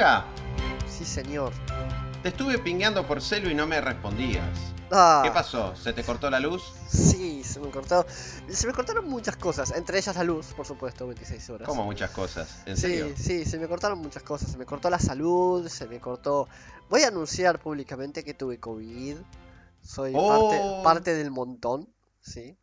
amiga? Sí, señor. Te estuve pingueando por celu y no me respondías. Ah, ¿Qué pasó? ¿Se te cortó la luz? Sí, se me cortó. Se me cortaron muchas cosas, entre ellas la luz, por supuesto, 26 horas. Como muchas cosas. ¿En Sí, serio? sí, se me cortaron muchas cosas. Se me cortó la salud, se me cortó. Voy a anunciar públicamente que tuve COVID. Soy Oh. parte, parte del montón, sí.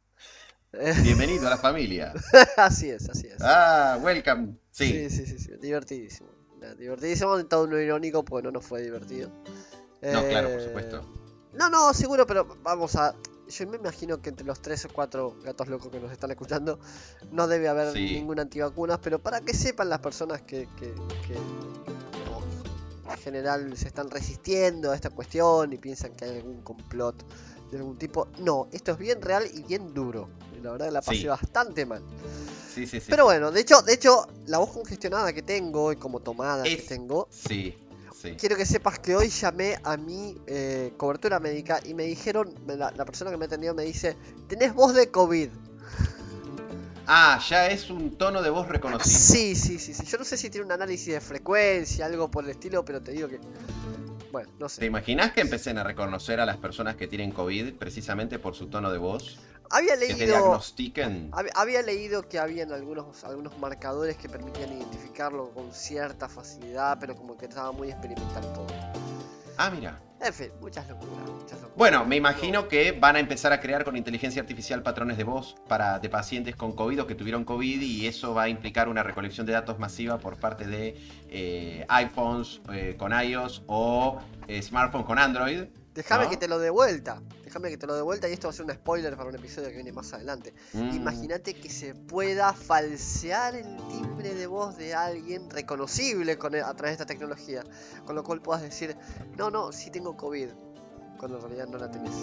Bienvenido a la familia. así es, así es. Ah, welcome. Sí, Sí. sí, sí, sí, divertidísimo. Eh, Divertidísimo en todo lo irónico porque no nos fue divertido. No, claro, por Eh, supuesto. No, no, seguro, pero vamos a. Yo me imagino que entre los tres o cuatro gatos locos que nos están escuchando no debe haber Sí. ninguna antivacunas, pero para que sepan las personas que, que, en general se están resistiendo a esta cuestión y piensan que hay algún complot de algún tipo, no, esto es bien real y bien duro. La verdad la pasé Sí. bastante mal. Sí, sí, sí. Pero bueno, de hecho, de hecho, la voz congestionada que tengo y como tomada que tengo, Sí, sí. quiero que sepas que hoy llamé a mi eh, cobertura médica y me dijeron, la, la persona que me atendió me dice, tenés voz de COVID. Ah, ya es un tono de voz reconocido. Sí, sí, sí, sí. Yo no sé si tiene un análisis de frecuencia, algo por el estilo, pero te digo que... Bueno, no ¿Te sé. imaginas que empecen a reconocer a las personas que tienen COVID precisamente por su tono de voz? Había Que te leído... diagnostiquen. hab- Había leído que habían algunos, algunos marcadores que permitían identificarlo con cierta facilidad, pero como que estaba muy experimental todo. Ah, mira. En fin, muchas locuras, muchas locuras. Bueno, me imagino que van a empezar a crear con inteligencia artificial patrones de voz para de pacientes con COVID o que tuvieron COVID y eso va a implicar una recolección de datos masiva por parte de eh, iPhones eh, con iOS o eh, smartphone con Android. Déjame ¿no? que te lo dé vuelta. Déjame que te lo dé vuelta y esto va a ser un spoiler para un episodio que viene más adelante. Mm, Imagínate que se pueda falsear el timbre de voz de alguien reconocible con, a través de esta tecnología. Con lo cual puedas decir, no, no, sí tengo COVID. Cuando en realidad no la tenés.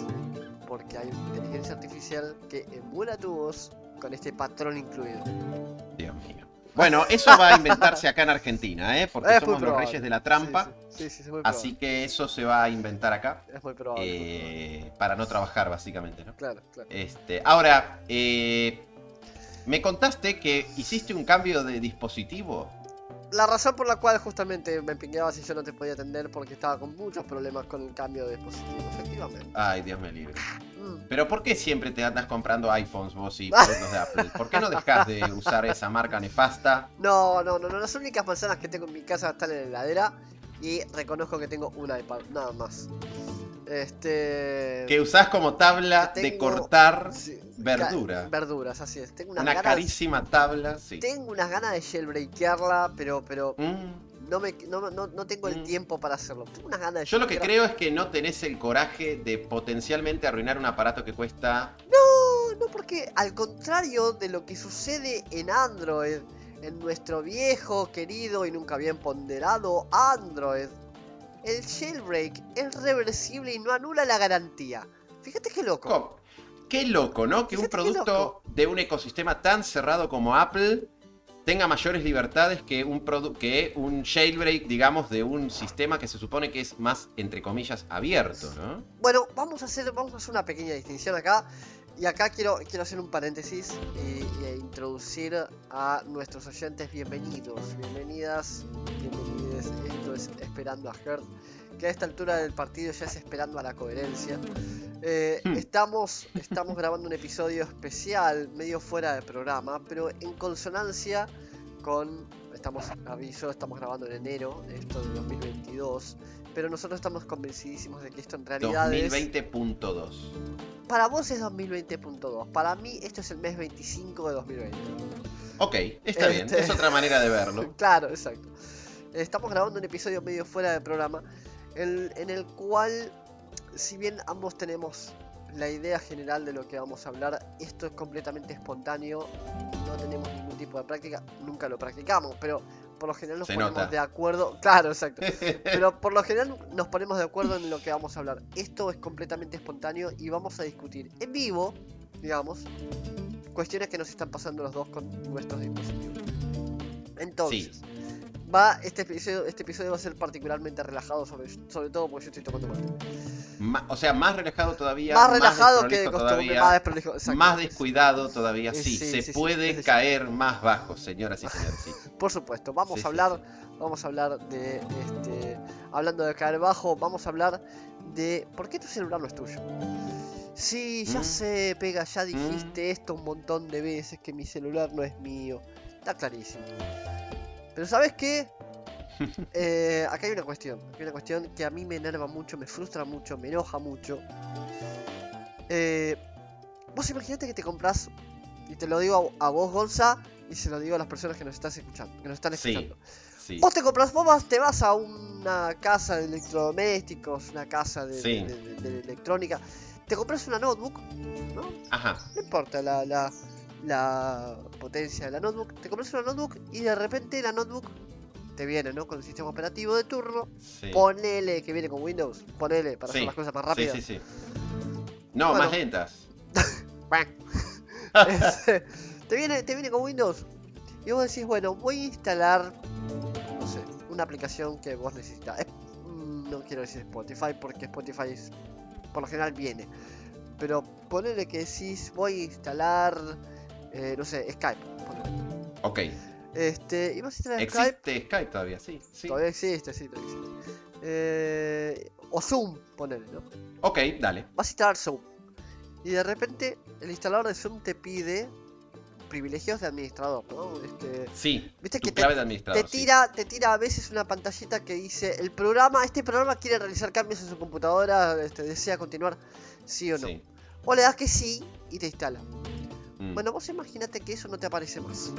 Porque hay inteligencia artificial que emula tu voz con este patrón incluido. Bueno, eso va a inventarse acá en Argentina, ¿eh? porque Es somos los reyes de la trampa. Sí, sí, sí, sí, es muy Así que eso se va a inventar acá probable. Es muy probable. es muy probable. eh, para no trabajar, básicamente, ¿no? Claro, claro. Este, ahora, eh, me contaste que hiciste un cambio de dispositivo. La razón por la cual justamente me pingueabas y yo no te podía atender porque estaba con muchos problemas con el cambio de dispositivo, efectivamente. Ay, Dios me libre. Mm. Pero ¿por qué siempre te andas comprando iPhones vos y productos de Apple? ¿Por qué no dejas de usar esa marca nefasta? No, no, no, no, las únicas manzanas que tengo en mi casa están en la heladera y reconozco que tengo un iPad, nada más. Este... Que usás como tabla de cortar sí, verdura. Verduras, así es. Tengo unas una ganas... carísima tabla, sí. Tengo unas ganas de jailbreakearla, pero, pero Mm. no, me, no, no, no tengo el Mm. tiempo para hacerlo. Tengo unas ganas de Yo lo que creo es que no tenés el coraje de potencialmente arruinar un aparato que cuesta... No, no, porque al contrario de lo que sucede en Android, en nuestro viejo, querido y nunca bien ponderado Android, el jailbreak es reversible y no anula la garantía. Fíjate qué loco. Co- Qué loco, ¿no? Que un Fíjate producto de un ecosistema tan cerrado como Apple tenga mayores libertades que un, que un jailbreak, digamos, de un sistema que se supone que es más, entre comillas, abierto, ¿no? Bueno, vamos a hacer, vamos a hacer una pequeña distinción acá. Y acá quiero, quiero hacer un paréntesis y, y introducir a nuestros oyentes bienvenidos, bienvenidas, bienvenides. Esto es Esperando a Herd, que a esta altura del partido ya es Esperando a la Coherencia. Eh, Hmm. estamos, estamos grabando un episodio especial, medio fuera de programa, pero en consonancia con, estamos, aviso, estamos grabando en enero, esto de 2022, pero nosotros estamos convencidísimos de que esto en realidad es... 2020.2. Para vos es 2020.2. Para mí esto es el mes 25 de 2020. Ok, está bien, Este- es otra manera de verlo. Claro, exacto. Estamos grabando un episodio medio fuera de programa en, en el cual, si bien ambos tenemos la idea general de lo que vamos a hablar, esto es completamente espontáneo, no tenemos ningún tipo de práctica, nunca lo practicamos, pero por lo general nos Se ponemos nota. de acuerdo. Claro, exacto. Pero por lo general nos ponemos de acuerdo en lo que vamos a hablar. Esto es completamente espontáneo y vamos a discutir en vivo, digamos, cuestiones que nos están pasando los dos con nuestros dispositivos. Entonces, va este episodio, este episodio va a ser particularmente relajado, sobre, sobre todo porque yo estoy tomando mate. O sea, más relajado todavía. más relajado que de costumbre, todavía, más más descuidado todavía. Sí, sí, se sí, puede caer más bajo, señoras y señores. Sí. Por supuesto, vamos a hablar, vamos a hablar de este, hablando de caer bajo, vamos a hablar de por qué tu celular no es tuyo. Sí, ya Mm. sé, pega, ya dijiste esto un montón de veces que mi celular no es mío. Está clarísimo. Pero ¿sabes qué? Eh, acá hay una cuestión, acá hay una cuestión que a mí me enerva mucho, me frustra mucho, me enoja mucho. Eh, vos imaginate que te compras, y te lo digo a, a vos, Gonza, y se lo digo a las personas que nos estás escuchando, que nos están Sí. escuchando. Sí. Vos te compras, vos vas- te vas a una casa de electrodomésticos, una casa de, Sí. de- de- de electrónica, te compras una notebook, ¿no? Ajá. No importa la, la, la potencia de la notebook, te compras una notebook y de repente la notebook te viene, ¿no? Con el sistema operativo de turno, Sí. ponele que viene con Windows, ponele para hacer las cosas más rápidas. sí, sí. No, Bueno. más lentas. Te, viene, te viene con Windows y vos decís, bueno, voy a instalar, no sé, una aplicación que vos necesitas. Es- mm, no quiero decir Spotify porque Spotify es- por lo general viene. Pero ponele que decís, voy a instalar, eh, no sé, Skype. ponele. Ok. Este, y instalar Skype. Existe Skype todavía, sí. sí. Todavía existe, sí, todavía existe. Eh, o Zoom, ponele, ¿no? Ok, dale. vas a instalar Zoom. Y de repente el instalador de Zoom te pide privilegios de administrador, ¿no? Este, Sí. Viste Tu que te, clave de administrador. te sí. tira, te tira a veces una pantallita que dice el programa, este programa quiere realizar cambios en su computadora, este, desea continuar, sí o no. Sí. O le das que sí y te instala. Mm. Bueno, vos imagínate que eso no te aparece más.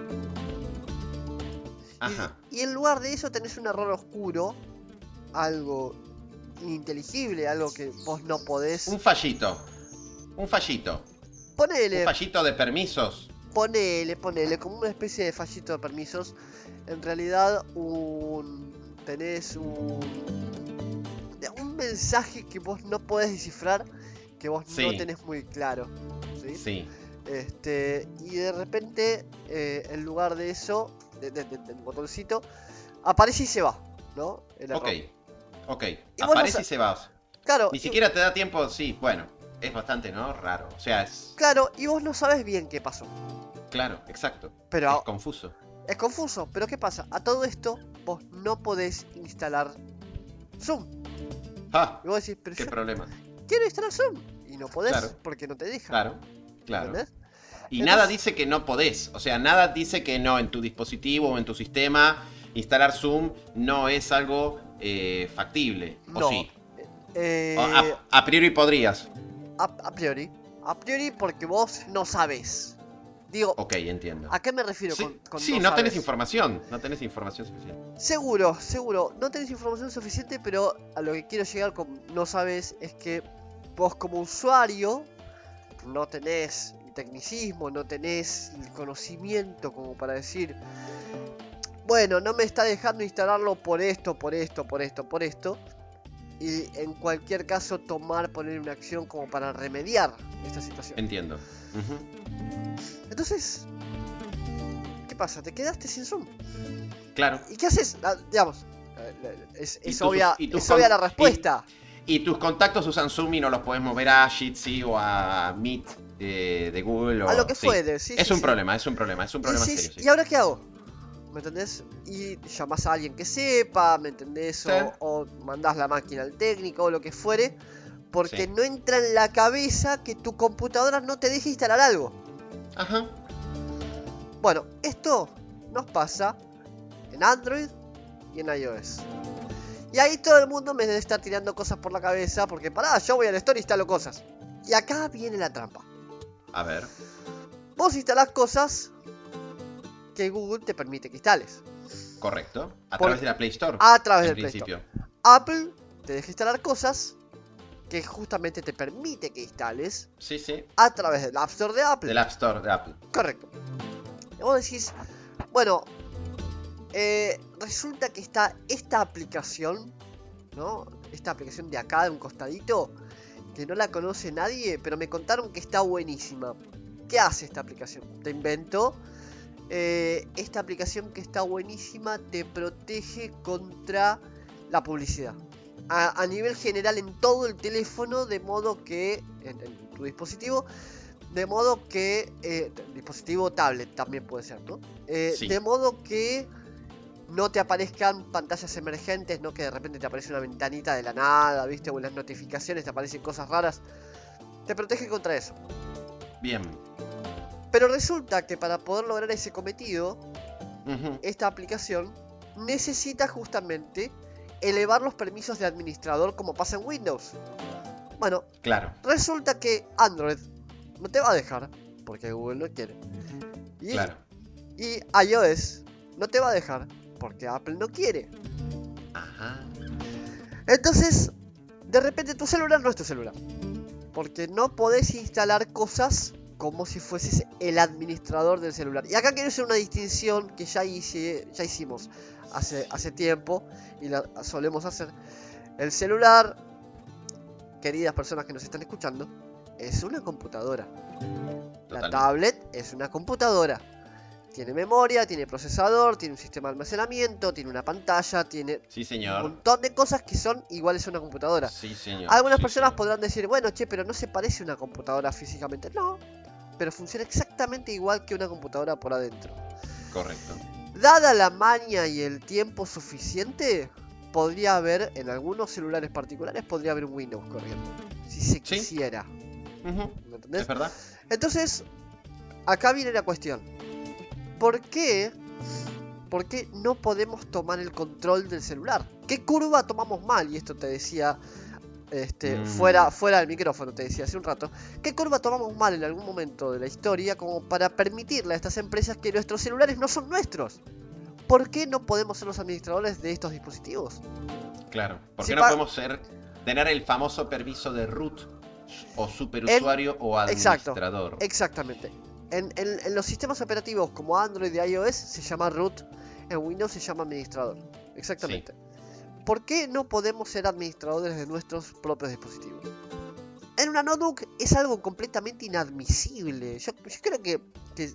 Y- Ajá. Y, en lugar de eso tenés un error oscuro, algo ininteligible, algo que vos no podés. Un fallito. Un fallito. Ponele. Un fallito de permisos. Ponele, ponele, como una especie de fallito de permisos. En realidad, un. tenés un. un mensaje que vos no podés descifrar, que vos no tenés muy claro. ¿sí? Sí. Este, y de repente, eh, en lugar de eso, de- de- de- del botoncito, aparece y se va, ¿no? El. Ok. Ok. Y vos no Aparece y se va. Claro, Ni y- siquiera te da tiempo, sí, bueno. Es bastante, ¿no? Raro. O sea, es. claro, y vos no sabes bien qué pasó. Claro, exacto. Pero Es confuso. Es confuso, pero ¿qué pasa? A todo esto, vos no podés instalar Zoom. ¡Ah! Y vos decís, pero ¡Qué yo problema! quiero instalar Zoom. Y no podés Claro. porque no te deja. Claro, claro. ¿entendés? Y nada dice que no podés. O sea, nada dice que no en tu dispositivo o en tu sistema instalar Zoom no es algo eh, factible. ¿O No. sí? Eh, a, a priori podrías. a, a priori. A priori porque vos no sabés. Digo, Ok, entiendo. ¿a qué me refiero Sí, con, con sí, no, tenés sabés? información. No tenés información suficiente. Seguro, seguro. No tenés información suficiente, pero a lo que quiero llegar con no sabes es que vos como usuario no tenés tecnicismo, no tenés el conocimiento como para decir, bueno, no me está dejando instalarlo por esto, por esto, por esto, por esto. Y en cualquier caso tomar, poner una acción como para remediar esta situación. Entiendo. Entonces, ¿qué pasa? Te quedaste sin Zoom. Claro. ¿Y qué haces? Ah, digamos, eh, es, Y es tus- obvia, es obvia la respuesta. Y tus contactos usan Zoom y no los podés mover a Jitsi o a Meet de, de Google. O, a lo que sí. fuere, sí. Es sí, un sí. problema, es un problema, es un problema serio. ¿Y ahora qué hago? ¿Me entendés? Y llamás a alguien que sepa, ¿me entendés? O, o mandás la máquina al técnico o lo que fuere. Porque no entra en la cabeza que tu computadora no te deje instalar algo. Ajá. Bueno, esto nos pasa en Android y en iOS. Y ahí todo el mundo me debe estar tirando cosas por la cabeza porque pará, yo voy al store y instalo cosas. Y acá viene la trampa. A ver. Vos instalás cosas que Google te permite que instales. Correcto. A Por- través de la Play Store. A través del Play Store. principio. Apple te deja instalar cosas que justamente te permite que instales Sí, sí. a través del App Store de Apple. Del App Store de Apple. Correcto. Y vos decís, bueno, eh, resulta que está esta aplicación, ¿no? Esta aplicación de acá, de un costadito, que no la conoce nadie, pero me contaron que está buenísima. ¿Qué hace esta aplicación? Te invento. eh, esta aplicación que está buenísima te protege contra la publicidad. a, a nivel general en todo el teléfono, de modo que, en, en tu dispositivo, de modo que, eh, dispositivo tablet también puede ser, ¿no? Eh, Sí. De modo que no te aparezcan pantallas emergentes, no que de repente te aparece una ventanita de la nada, ¿viste? O en las notificaciones te aparecen cosas raras. Te protege contra eso. Bien. Pero resulta que para poder lograr ese cometido, esta aplicación necesita justamente elevar los permisos de administrador como pasa en Windows. Bueno, Claro. resulta que Android no te va a dejar, porque Google no quiere. Y, Claro. y iOS no te va a dejar, porque Apple no quiere. Ajá. Entonces, de repente tu celular no es tu celular. Porque no podés instalar cosas como si fueses el administrador del celular. Y acá quiero hacer una distinción que ya, hice, ya hicimos hace, hace tiempo y la solemos hacer. El celular, queridas personas que nos están escuchando, es una computadora. La tablet es una computadora. Tiene memoria, tiene procesador, tiene un sistema de almacenamiento, tiene una pantalla, tiene Sí, un montón de cosas que son iguales a una computadora. Sí, señor. Algunas Sí, personas señor. podrán decir, bueno, che, pero no se parece a una computadora físicamente. No, pero funciona exactamente igual que una computadora por adentro. Correcto. Dada la maña y el tiempo suficiente, podría haber, en algunos celulares particulares, podría haber un Windows corriendo. Si se Sí. quisiera. ¿Me entendés? ¿Es verdad? Entonces, acá viene la cuestión. ¿Por qué? ¿Por qué no podemos tomar el control del celular? ¿Qué curva tomamos mal? Y esto te decía este, Mm. fuera, fuera del micrófono, te decía hace un rato. ¿Qué curva tomamos mal en algún momento de la historia como para permitirle a estas empresas que nuestros celulares no son nuestros? ¿Por qué no podemos ser los administradores de estos dispositivos? Claro. ¿Por Si qué no podemos ser tener el famoso permiso de root o superusuario o Exacto. administrador? Exactamente. En, en- en los sistemas operativos como Android y iOS se llama root, en Windows se llama administrador. Exactamente. ¿Por qué no podemos ser administradores de nuestros propios dispositivos? En una notebook es algo completamente inadmisible. Yo, yo creo que, que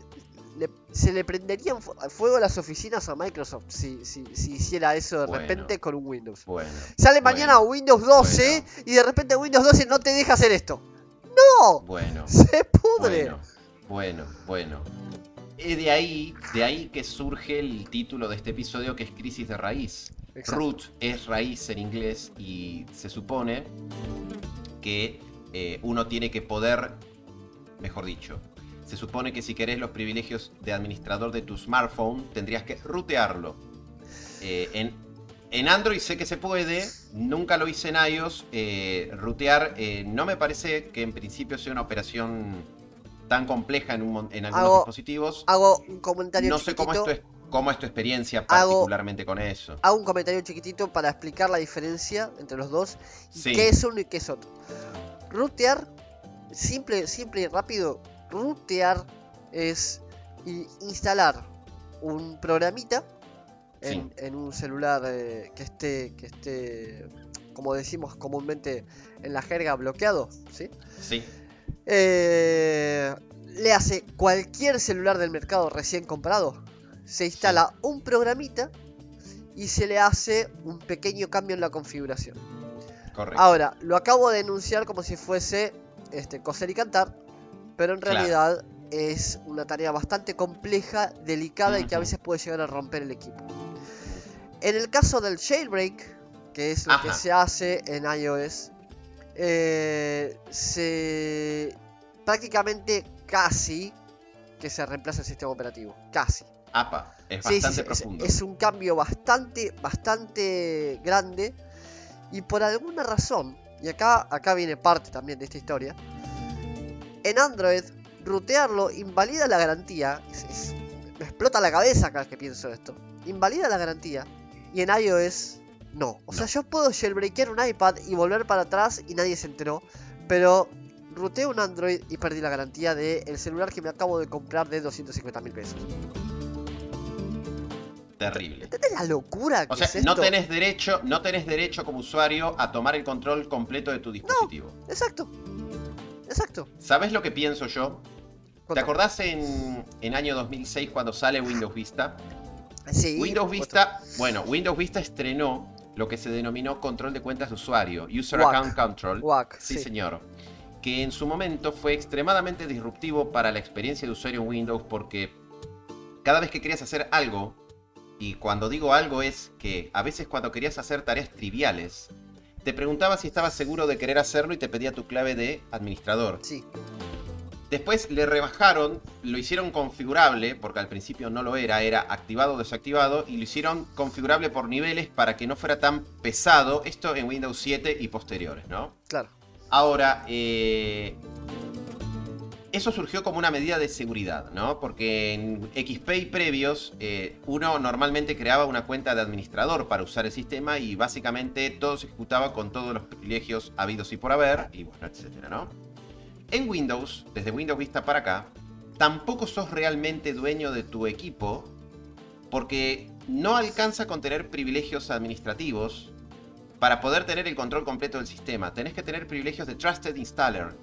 le- se le prenderían fu- fuego a las oficinas a Microsoft si, si- si hiciera eso de Bueno. repente con un Windows. Bueno. Sale mañana bueno, Windows 12 y de repente Windows 12 no te deja hacer esto. ¡No! Bueno. Se pudre. Bueno, bueno. Y de ahí, de ahí que surge el título de este episodio que es Crisis de Raíz. Exacto. Root es raíz en inglés y se supone que eh, uno tiene que poder, mejor dicho, se supone que si querés los privilegios de administrador de tu smartphone tendrías que rutearlo. Eh, en, en Android sé que se puede, nunca lo hice en iOS. eh, rutear eh, no me parece que en principio sea una operación tan compleja en, un en algunos Hago- dispositivos. Hago un comentario No sé cómo es, tu, cómo es tu experiencia Hago- particularmente con eso. Hago un comentario chiquitito para explicar la diferencia entre los dos. y Sí. ¿Qué es uno y qué es otro? Rutear, simple, simple y rápido. Rutear es instalar un programita en, Sí. en un celular eh, que esté, que esté, como decimos comúnmente en la jerga, bloqueado, ¿sí? Sí, Eh, le hace cualquier celular del mercado recién comprado. Se instala un programita y se le hace un pequeño cambio en la configuración. correcto. Ahora, lo acabo de enunciar como si fuese este, coser y cantar, pero en Claro. realidad es una tarea bastante compleja, delicada y que a veces puede llegar a romper el equipo. En el caso del jailbreak, que es lo que se hace en iOS, eh, se prácticamente casi que se reemplaza el sistema operativo. Casi. APA, es Sí, bastante sí, es- profundo. Es, un cambio bastante, bastante grande. Y por alguna razón, y acá, acá viene parte también de esta historia. En Android, rutearlo invalida la garantía. es- es- me explota la cabeza cada vez que pienso esto. Invalida la garantía. Y en iOS, no. O sea, yo puedo jailbreakear un iPad y volver para atrás y nadie se enteró. Pero ruteo un Android y perdí la garantía del celular que me acabo de comprar de 250 mil pesos. Terrible. ¿Entendés la locura que O sea, es no tenés derecho, no tenés derecho como usuario a tomar el control completo de tu dispositivo. Exacto. Exacto. ¿Sabes lo que pienso yo? ¿Te acordás en, en año 2006 cuando sale Windows Vista? Sí. Windows. Vista, bueno, Windows Vista estrenó lo que se denominó control de cuentas de usuario, User WAC. Account Control. WAC, sí, sí. señor. Que en su momento fue extremadamente disruptivo para la experiencia de usuario en Windows porque cada vez que querías hacer algo, y cuando digo algo es que a veces cuando querías hacer tareas triviales, te preguntaba si estabas seguro de querer hacerlo y te pedía tu clave de administrador. Sí, Después le rebajaron, lo hicieron configurable, porque al principio no lo era, era activado o desactivado, y lo hicieron configurable por niveles para que no fuera tan pesado, esto en Windows 7 y posteriores, ¿no? claro. Ahora, eh, eso surgió como una medida de seguridad, ¿no? Porque en XP y previos, eh, uno normalmente creaba una cuenta de administrador para usar el sistema y básicamente todo se ejecutaba con todos los privilegios habidos y por haber, y bueno, etcétera, ¿no? En Windows, desde Windows Vista para acá, tampoco sos realmente dueño de tu equipo porque no alcanza con tener privilegios administrativos para poder tener el control completo del sistema. Tenés que tener privilegios de Trusted Installer,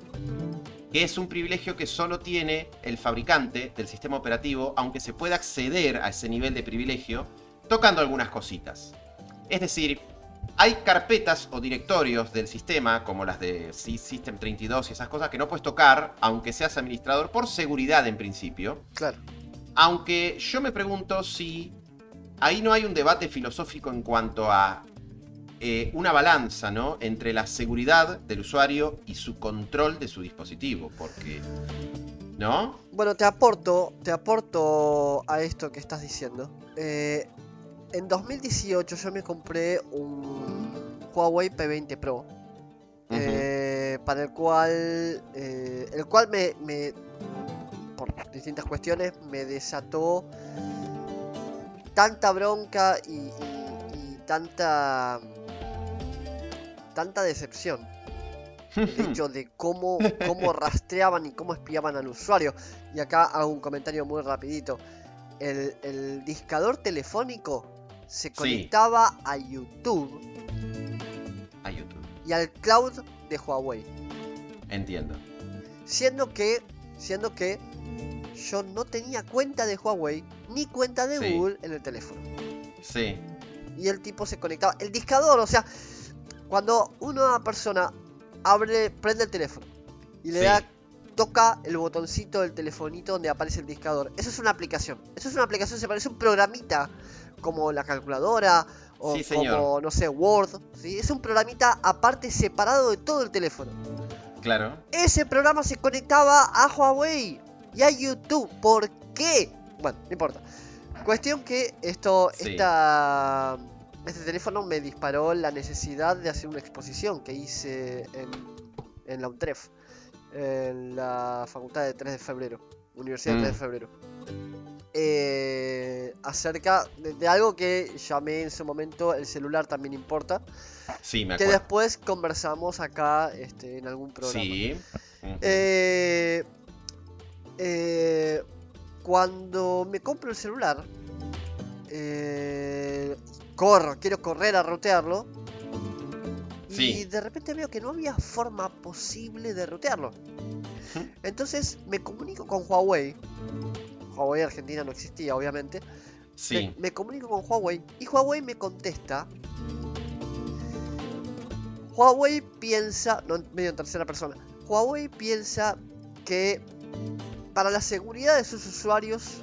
que es un privilegio que solo tiene el fabricante del sistema operativo, aunque se pueda acceder a ese nivel de privilegio tocando algunas cositas. Es decir, hay carpetas o directorios del sistema, como las de System 32 y esas cosas, que no puedes tocar, aunque seas administrador, por seguridad en principio. Claro. Aunque yo me pregunto si ahí no hay un debate filosófico en cuanto a eh, una balanza, ¿no? Entre la seguridad del usuario y su control de su dispositivo, porque... ¿No? Bueno, te aporto, te aporto a esto que estás diciendo. Eh, en 2018 yo me compré un Huawei P20 Pro. eh, para el cual. eh, el cual me, me. Por distintas cuestiones me desató tanta bronca y, y- y tanta. tanta decepción. El hecho de cómo, cómo rastreaban y cómo espiaban al usuario. Y acá hago un comentario muy rapidito. El, el discador telefónico se Sí. conectaba a YouTube A YouTube. y al cloud de Huawei. Entiendo. Siendo que, siendo que yo no tenía cuenta de Huawei ni cuenta de Sí. Google en el teléfono. Sí. Y el tipo se conectaba. El discador, o sea, cuando una persona abre, prende el teléfono y le Sí. da, toca el botoncito del telefonito donde aparece el discador. Eso es una aplicación. Eso es una aplicación, se parece a un programita como la calculadora o Sí, como, no sé, Word. ¿sí? Es un programita aparte separado de todo el teléfono. Claro. Ese programa se conectaba a Huawei y a YouTube. ¿Por qué? Bueno, no importa. Cuestión que esto, Sí. esta, este teléfono me disparó la necesidad de hacer una exposición que hice en, en la UNTREF, en la Facultad de 3 de Febrero, Universidad de 3 de Mm. Febrero. Eh, acerca de, de algo que llamé en su momento el celular también importa, Sí, me que acuerdo. después conversamos acá este, en algún programa. Sí. Eh, eh, cuando me compro el celular, corro, quiero correr a rutearlo. Y Sí. de repente veo que no había forma posible de rutearlo. Ujú. Entonces me comunico con Huawei. Huawei Argentina no existía, obviamente. Sí. Me, me comunico con Huawei y Huawei me contesta. Huawei piensa, no medio en tercera persona, Huawei piensa que para la seguridad de sus usuarios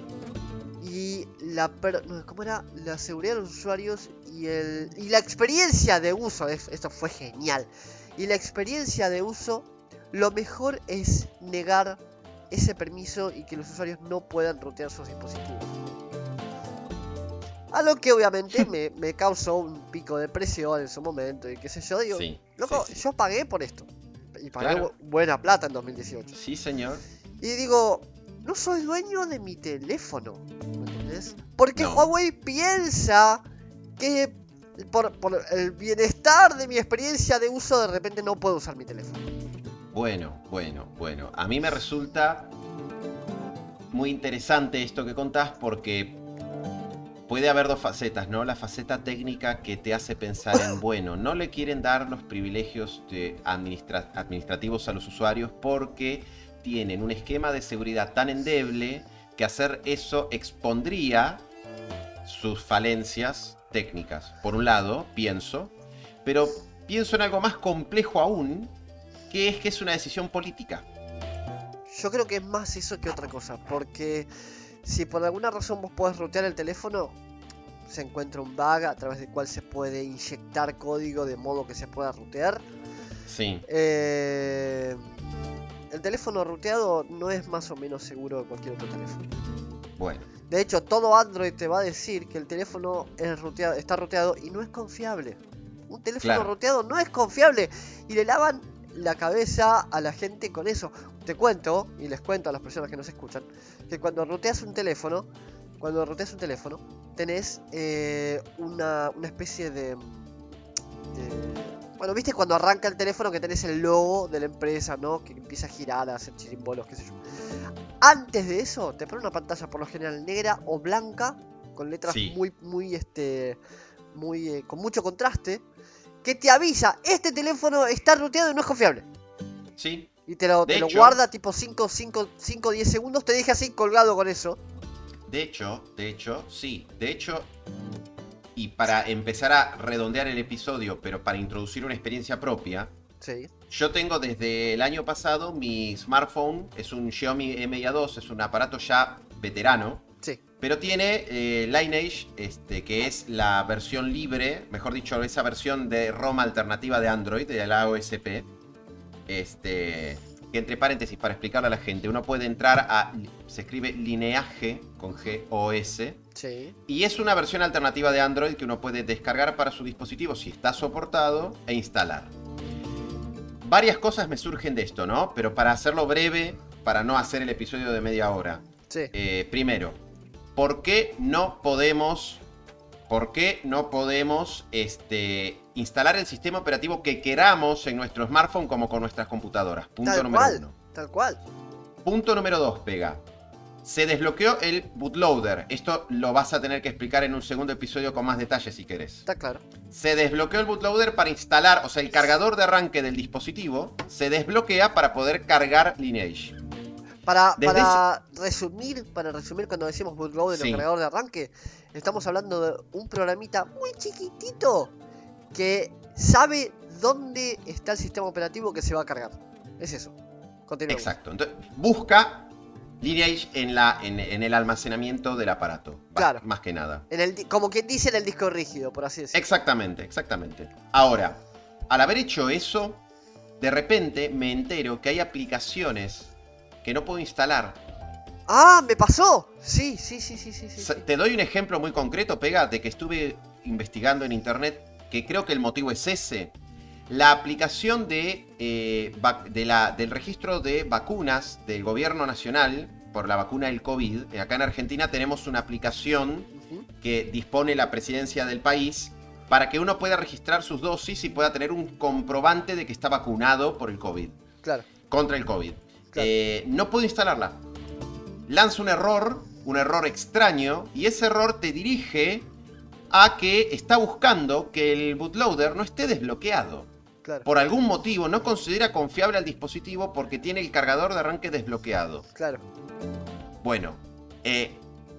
y la per- no, ¿cómo era? la seguridad de los usuarios y el y la experiencia de uso, es- esto fue genial. Y la experiencia de uso, lo mejor es negar ese permiso y que los usuarios no puedan rotear sus dispositivos. A lo que obviamente me, me causó un pico de presión en su momento y qué sé yo, digo, Sí. loco, sí, sí. yo pagué por esto. Y pagué Claro. buena plata en 2018. Sí, señor. Y digo, no soy dueño de mi teléfono. ¿me entendés? Porque No. Huawei piensa que por, por el bienestar de mi experiencia de uso de repente no puedo usar mi teléfono. Bueno, bueno, bueno. A mí me resulta muy interesante esto que contás porque puede haber dos facetas, ¿no? La faceta técnica que te hace pensar en, bueno, no le quieren dar los privilegios administrativos a los usuarios porque tienen un esquema de seguridad tan endeble que hacer eso expondría sus falencias técnicas. Por un lado, pienso, pero pienso en algo más complejo aún, que es que es una decisión política. Yo creo que es más eso que otra cosa, porque si por alguna razón vos podés rutear el teléfono, se encuentra un bug a través del cual se puede inyectar código de modo que se pueda rutear. Sí. Eh, el teléfono ruteado no es más o menos seguro de cualquier otro teléfono. Bueno. De hecho, todo Android te va a decir que el teléfono es ruteado, está ruteado y no es confiable. Un teléfono Claro. ruteado no es confiable. Y le lavan la cabeza a la gente con eso. Te cuento, y les cuento a las personas que nos escuchan, que cuando ruteas un teléfono, cuando ruteas un teléfono, tenés eh, una, una especie de, de- Bueno, viste cuando arranca el teléfono que tenés el logo de la empresa, ¿no? Que empieza a girar, a hacer chirimbolos, qué sé yo. Antes de eso, te pone una pantalla por lo general negra o blanca, con letras Sí. muy, muy, este, muy, eh, con mucho contraste, que te avisa, este teléfono está ruteado y no es confiable. Sí. Y te lo, te lo guarda tipo 5, 5, 5, 10 segundos, te deja así colgado con eso. De hecho, de hecho, sí. De hecho, y para empezar a redondear el episodio, pero para introducir una experiencia propia, Sí. yo tengo desde el año pasado mi smartphone, es un Xiaomi MIA2, es un aparato ya veterano. Pero tiene eh, Lineage, este, que es la versión libre, mejor dicho, esa versión de ROM alternativa de Android, de la OSP. Este, que entre paréntesis, para explicarle a la gente, uno puede entrar a, se escribe lineaje con G-O-S, Sí. y es una versión alternativa de Android que uno puede descargar para su dispositivo si está soportado e instalar. Varias cosas me surgen de esto, ¿no? Pero para hacerlo breve, para no hacer el episodio de media hora. Sí. Eh, primero, ¿por qué no podemos, por qué no podemos este, instalar el sistema operativo que queramos en nuestro smartphone como con nuestras computadoras? Punto Tal número cual. uno. Tal cual. Punto número 2, pega. Se desbloqueó el bootloader. Esto lo vas a tener que explicar en un segundo episodio con más detalles si querés. Está claro. Se desbloqueó el bootloader para instalar, o sea, el cargador de arranque del dispositivo se desbloquea para poder cargar Lineage. Para, resumir, para resumir cuando decimos bootloader Sí. o cargador de arranque, estamos hablando de un programita muy chiquitito que sabe dónde está el sistema operativo que se va a cargar. Es eso. Continuamos. Exacto. Entonces, busca Lineage en, la, en, en el almacenamiento del aparato. Claro. Más que nada. En el, como quien dice en el disco rígido, por así decirlo. Exactamente, exactamente. Ahora, al haber hecho eso, de repente me entero que hay aplicaciones que no puedo instalar. ¡Ah! ¡Me pasó! Sí, sí, sí, sí, sí. Te doy un ejemplo muy concreto, Pega, de que estuve investigando en internet, que creo que el motivo es ese. La aplicación de, eh, vac- de la- del registro de vacunas del gobierno nacional por la vacuna del COVID. eh, Acá en Argentina tenemos una aplicación que dispone la presidencia del país para que uno pueda registrar sus dosis y pueda tener un comprobante de que está vacunado por el COVID, Claro. contra el COVID. Claro. Eh, no puedo instalarla. Lanza un error, un error extraño, y ese error te dirige a que está buscando que el bootloader no esté desbloqueado. Claro. Por algún motivo no considera confiable al dispositivo porque tiene el cargador de arranque desbloqueado. Claro. Bueno, eh,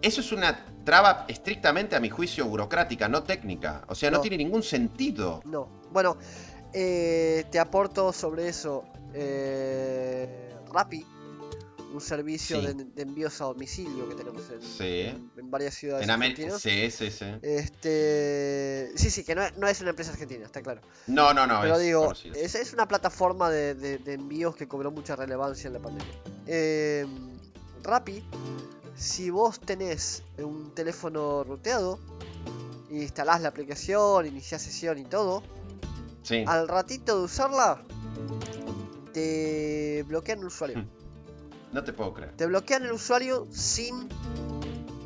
eso es una traba estrictamente a mi juicio burocrática, no técnica. O sea, no, No. tiene ningún sentido. No. Bueno, eh, te aporto sobre eso. Eh, Rappi, un servicio Sí. de, de envíos a domicilio que tenemos en, Sí. en varias ciudades En América. Sí, sí, sí. Este, sí, sí, que no, es- no es una empresa argentina, está claro. No, no, no. Pero es digo, es, es una plataforma de, de- de envíos que cobró mucha relevancia en la pandemia. Eh, Rappi, si vos tenés un teléfono ruteado, instalás la aplicación, iniciás sesión y todo, Sí. al ratito de usarla, te bloquean el usuario. Hmm. No te puedo creer. Te bloquean el usuario sin,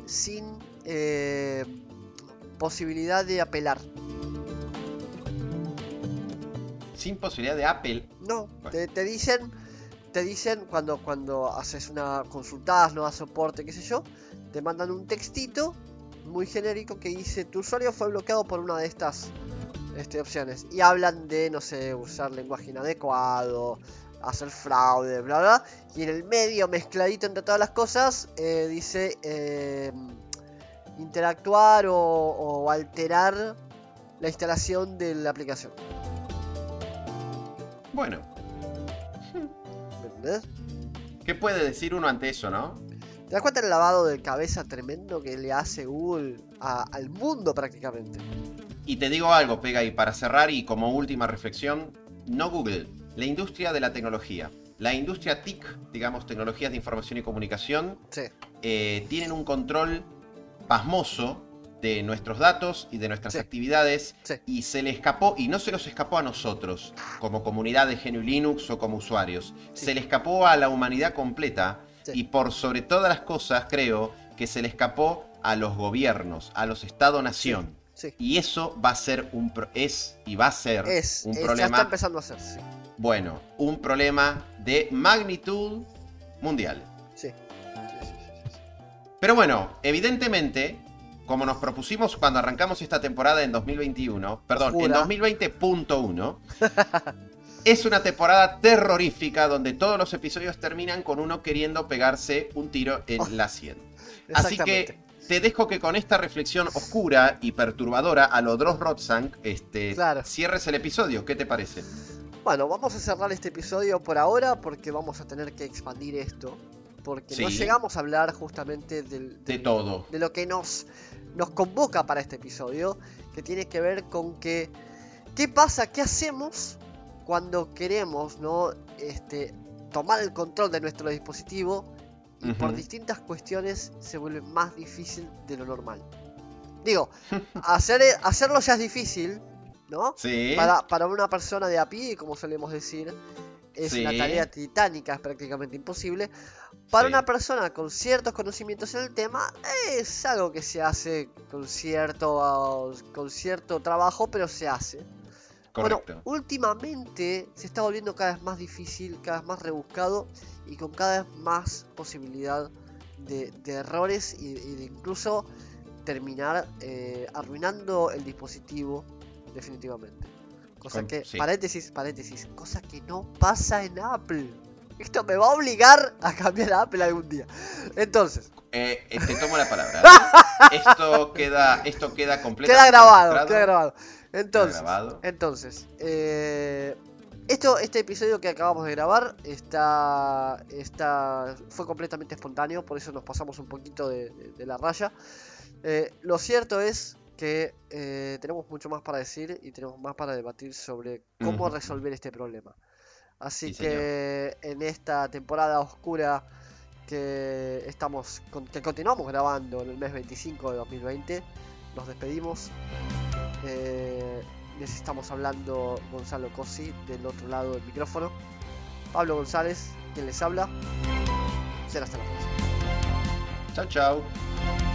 sin eh, posibilidad de apelar. Sin posibilidad de Apple. No, Bueno. te, te dicen, te dicen cuando, cuando haces una consultas, no das soporte, qué sé yo, te mandan un textito muy genérico que dice tu usuario fue bloqueado por una de estas este, opciones. Y hablan de, no sé, usar lenguaje inadecuado, hacer fraude, bla bla. Y en el medio, mezcladito entre todas las cosas, eh, dice eh, interactuar o, o alterar la instalación de la aplicación. Bueno, ¿Me entendés? ¿qué puede decir uno ante eso, no? ¿Te das cuenta del lavado de cabeza tremendo que le hace Google a- al mundo prácticamente? Y te digo algo, Pega, y para cerrar y como última reflexión, no Google, la industria de la tecnología, la industria TIC, digamos, tecnologías de información y comunicación, Sí, eh, tienen un control pasmoso de nuestros datos y de nuestras Sí. actividades Sí. y se le escapó, y no se nos escapó a nosotros, como comunidad de GNU Linux o como usuarios, Sí. se le escapó a la humanidad completa y por sobre todas las cosas creo que se le escapó a los gobiernos, a los Estado-nación. Sí. Y eso va a ser un pro- es y va a ser Es, un es- ya está problema, empezando a hacer, sí. bueno, un problema de magnitud mundial. Sí. Pero bueno, evidentemente, como nos propusimos cuando arrancamos esta temporada en 2021, perdón, en Oscura. 2020.1, es una temporada terrorífica donde todos los episodios terminan con uno queriendo pegarse un tiro en la sien. Así que. Te dejo que con esta reflexión oscura y perturbadora a lo Dross Rotzank, este, Claro. cierres el episodio. ¿Qué te parece? Bueno, vamos a cerrar este episodio por ahora porque vamos a tener que expandir esto. Porque no llegamos a hablar justamente del, De todo. de lo que nos, nos convoca para este episodio, que tiene que ver con que qué pasa, qué hacemos cuando queremos no este, tomar el control de nuestro dispositivo y por Ujú. distintas cuestiones se vuelve más difícil de lo normal. Digo, hacer, hacerlo ya es difícil, ¿no? Sí. Para, para una persona de a pie, como solemos decir, es Sí. una tarea titánica, es prácticamente imposible. Para Sí. una persona con ciertos conocimientos en el tema, es algo que se hace con cierto, con cierto trabajo, pero se hace. Correcto. Bueno, últimamente se está volviendo cada vez más difícil, cada vez más rebuscado y con cada vez más posibilidad de, de errores y, y de incluso terminar eh, arruinando el dispositivo definitivamente. Cosa Con- que, sí. paréntesis, paréntesis, cosa que no pasa en Apple. Esto me va a obligar a cambiar a Apple algún día. Entonces, Eh, eh, te tomo la palabra. ¿eh? esto queda, esto queda completamente queda grabado, queda grabado. Entonces. Entonces, eh, esto, este episodio que acabamos de grabar está, está, fue completamente espontáneo, por eso nos pasamos un poquito de, de- de la raya. Eh, lo cierto es que eh, tenemos mucho más para decir y tenemos más para debatir sobre cómo resolver este problema. Así Sí, que en esta temporada oscura que estamos que continuamos grabando en el mes 25 de 2020, nos despedimos. Eh, les estamos hablando Gonzalo Cosi del otro lado del micrófono. Pablo González, quien les habla. Será hasta la próxima. Chau, chau.